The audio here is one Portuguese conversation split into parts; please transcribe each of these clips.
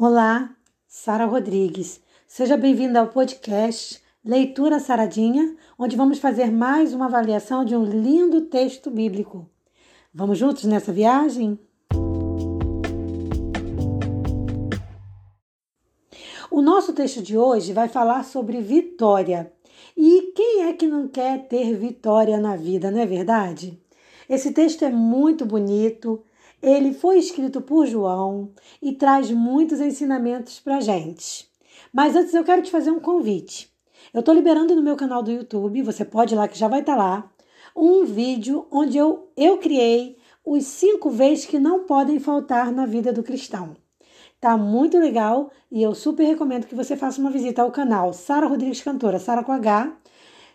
Olá, Sara Rodrigues. Seja bem-vinda ao podcast Leitura Saradinha, onde vamos fazer mais uma avaliação de um lindo texto bíblico. Vamos juntos nessa viagem? O nosso texto de hoje vai falar sobre vitória. E quem é que não quer ter vitória na vida, não é verdade? Esse texto é muito bonito, ele foi escrito por João e traz muitos ensinamentos para gente. Mas antes eu quero te fazer um convite. Eu estou liberando no meu canal do YouTube, você pode ir lá que já vai estar tá lá, um vídeo onde eu, eu criei os cinco vezes que não podem faltar na vida do cristão. Tá muito legal e eu super recomendo que você faça uma visita ao canal Sara Rodrigues Cantora, Sara com H,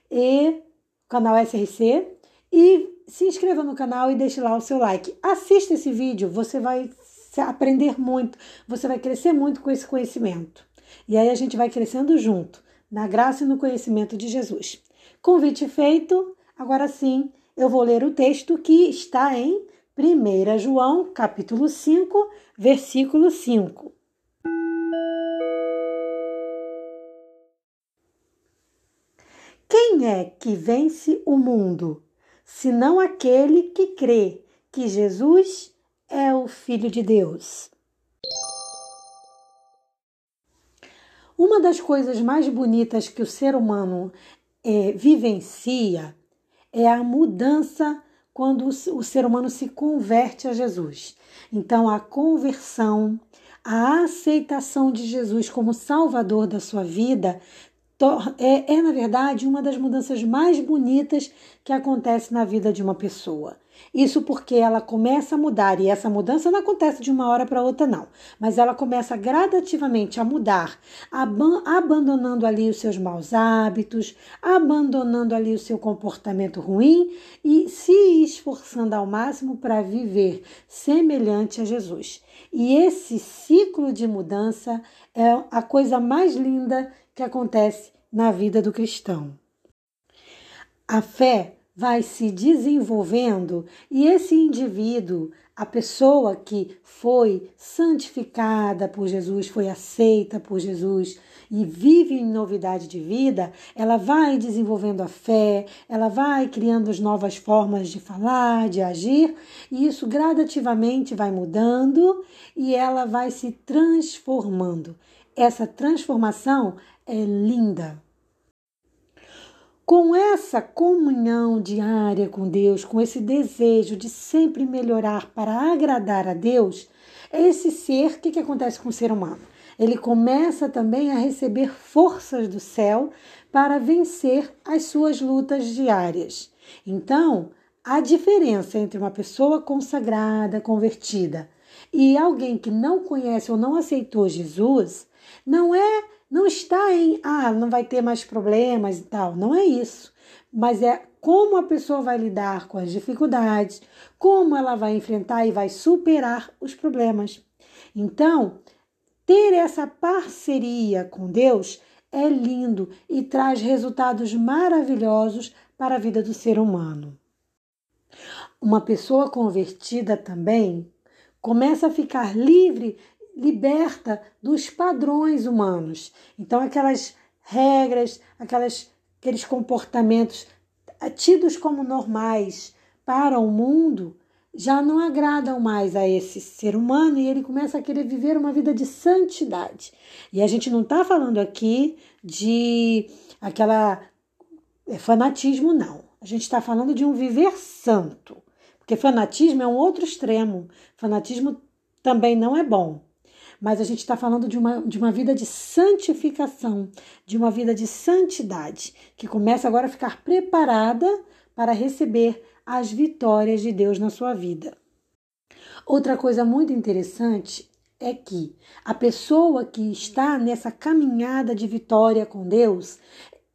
e canal SRC, e se inscreva no canal e deixe lá o seu like. Assista esse vídeo, você vai aprender muito, você vai crescer muito com esse conhecimento. E aí a gente vai crescendo junto, na graça e no conhecimento de Jesus. Convite feito, agora sim eu vou ler o texto que está em 1 João, capítulo 5, versículo 5. Quem é que vence o mundo? Senão aquele que crê que Jesus é o Filho de Deus. Uma das coisas mais bonitas que o ser humano é, vivencia é a mudança quando o ser humano se converte a Jesus. Então, a conversão, a aceitação de Jesus como Salvador da sua vida é, é, na verdade, uma das mudanças mais bonitas que acontece na vida de uma pessoa. Isso porque ela começa a mudar, e essa mudança não acontece de uma hora para outra, não, mas ela começa gradativamente a mudar, abandonando ali os seus maus hábitos, abandonando ali o seu comportamento ruim e se esforçando ao máximo para viver semelhante a Jesus. E esse ciclo de mudança é a coisa mais linda que acontece na vida do cristão. A fé vai se desenvolvendo e esse indivíduo, a pessoa que foi santificada por Jesus, foi aceita por Jesus e vive em novidade de vida, ela vai desenvolvendo a fé, ela vai criando as novas formas de falar, de agir, e isso gradativamente vai mudando e ela vai se transformando. Essa transformação é linda. Com essa comunhão diária com Deus, com esse desejo de sempre melhorar para agradar a Deus, esse ser, o que, que acontece com o ser humano? Ele começa também a receber forças do céu para vencer as suas lutas diárias. Então, a diferença entre uma pessoa consagrada, convertida, e alguém que não conhece ou não aceitou Jesus não é não está em, ah, não vai ter mais problemas e tal. Não é isso. Mas é como a pessoa vai lidar com as dificuldades, como ela vai enfrentar e vai superar os problemas. Então, ter essa parceria com Deus é lindo e traz resultados maravilhosos para a vida do ser humano. Uma pessoa convertida também começa a ficar livre liberta dos padrões humanos. Então, aquelas regras, aquelas, aqueles comportamentos tidos como normais para o mundo já não agradam mais a esse ser humano e ele começa a querer viver uma vida de santidade. E a gente não está falando aqui de aquela é, fanatismo, não. A gente está falando de um viver santo. Porque fanatismo é um outro extremo. Fanatismo também não é bom mas a gente está falando de uma, de uma vida de santificação, de uma vida de santidade, que começa agora a ficar preparada para receber as vitórias de Deus na sua vida. Outra coisa muito interessante é que a pessoa que está nessa caminhada de vitória com Deus,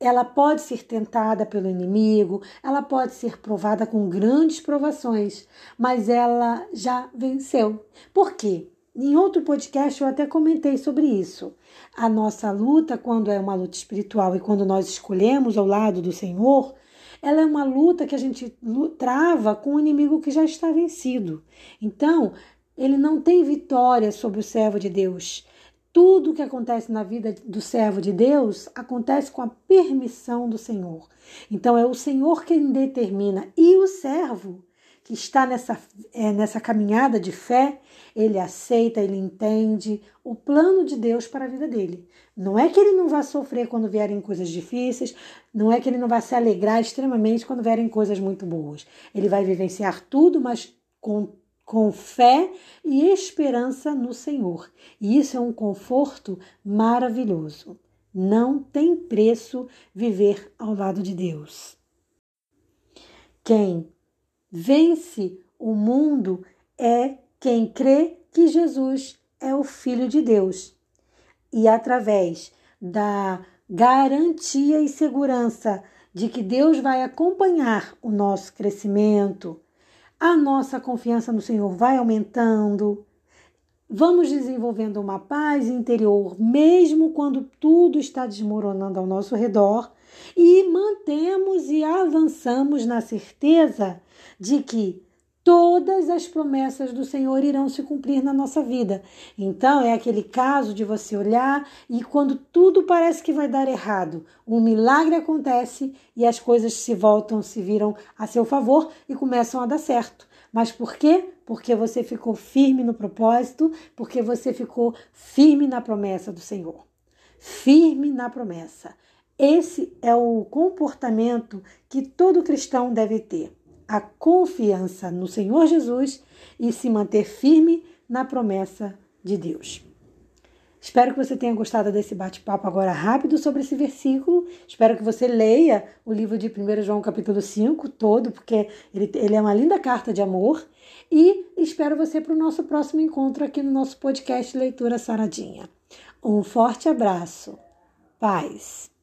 ela pode ser tentada pelo inimigo, ela pode ser provada com grandes provações, mas ela já venceu. Por quê? Em outro podcast eu até comentei sobre isso. A nossa luta, quando é uma luta espiritual e quando nós escolhemos ao lado do Senhor, ela é uma luta que a gente trava com um inimigo que já está vencido. Então, ele não tem vitória sobre o servo de Deus. Tudo que acontece na vida do servo de Deus acontece com a permissão do Senhor. Então é o Senhor quem determina e o servo que está nessa, é, nessa caminhada de fé, ele aceita, ele entende o plano de Deus para a vida dele. Não é que ele não vá sofrer quando vierem coisas difíceis, não é que ele não vá se alegrar extremamente quando vierem coisas muito boas. Ele vai vivenciar tudo, mas com com fé e esperança no Senhor. E isso é um conforto maravilhoso. Não tem preço viver ao lado de Deus. Quem vence o mundo é quem crê que Jesus é o Filho de Deus. E através da garantia e segurança de que Deus vai acompanhar o nosso crescimento, a nossa confiança no Senhor vai aumentando. Vamos desenvolvendo uma paz interior, mesmo quando tudo está desmoronando ao nosso redor, e mantemos e avançamos na certeza de que todas as promessas do Senhor irão se cumprir na nossa vida. Então, é aquele caso de você olhar e quando tudo parece que vai dar errado, um milagre acontece e as coisas se voltam, se viram a seu favor e começam a dar certo. Mas por quê? Porque você ficou firme no propósito, porque você ficou firme na promessa do Senhor. Firme na promessa. Esse é o comportamento que todo cristão deve ter a confiança no Senhor Jesus e se manter firme na promessa de Deus. Espero que você tenha gostado desse bate-papo agora rápido sobre esse versículo. Espero que você leia o livro de 1 João capítulo 5 todo, porque ele, ele é uma linda carta de amor. E espero você para o nosso próximo encontro aqui no nosso podcast Leitura Saradinha. Um forte abraço. Paz.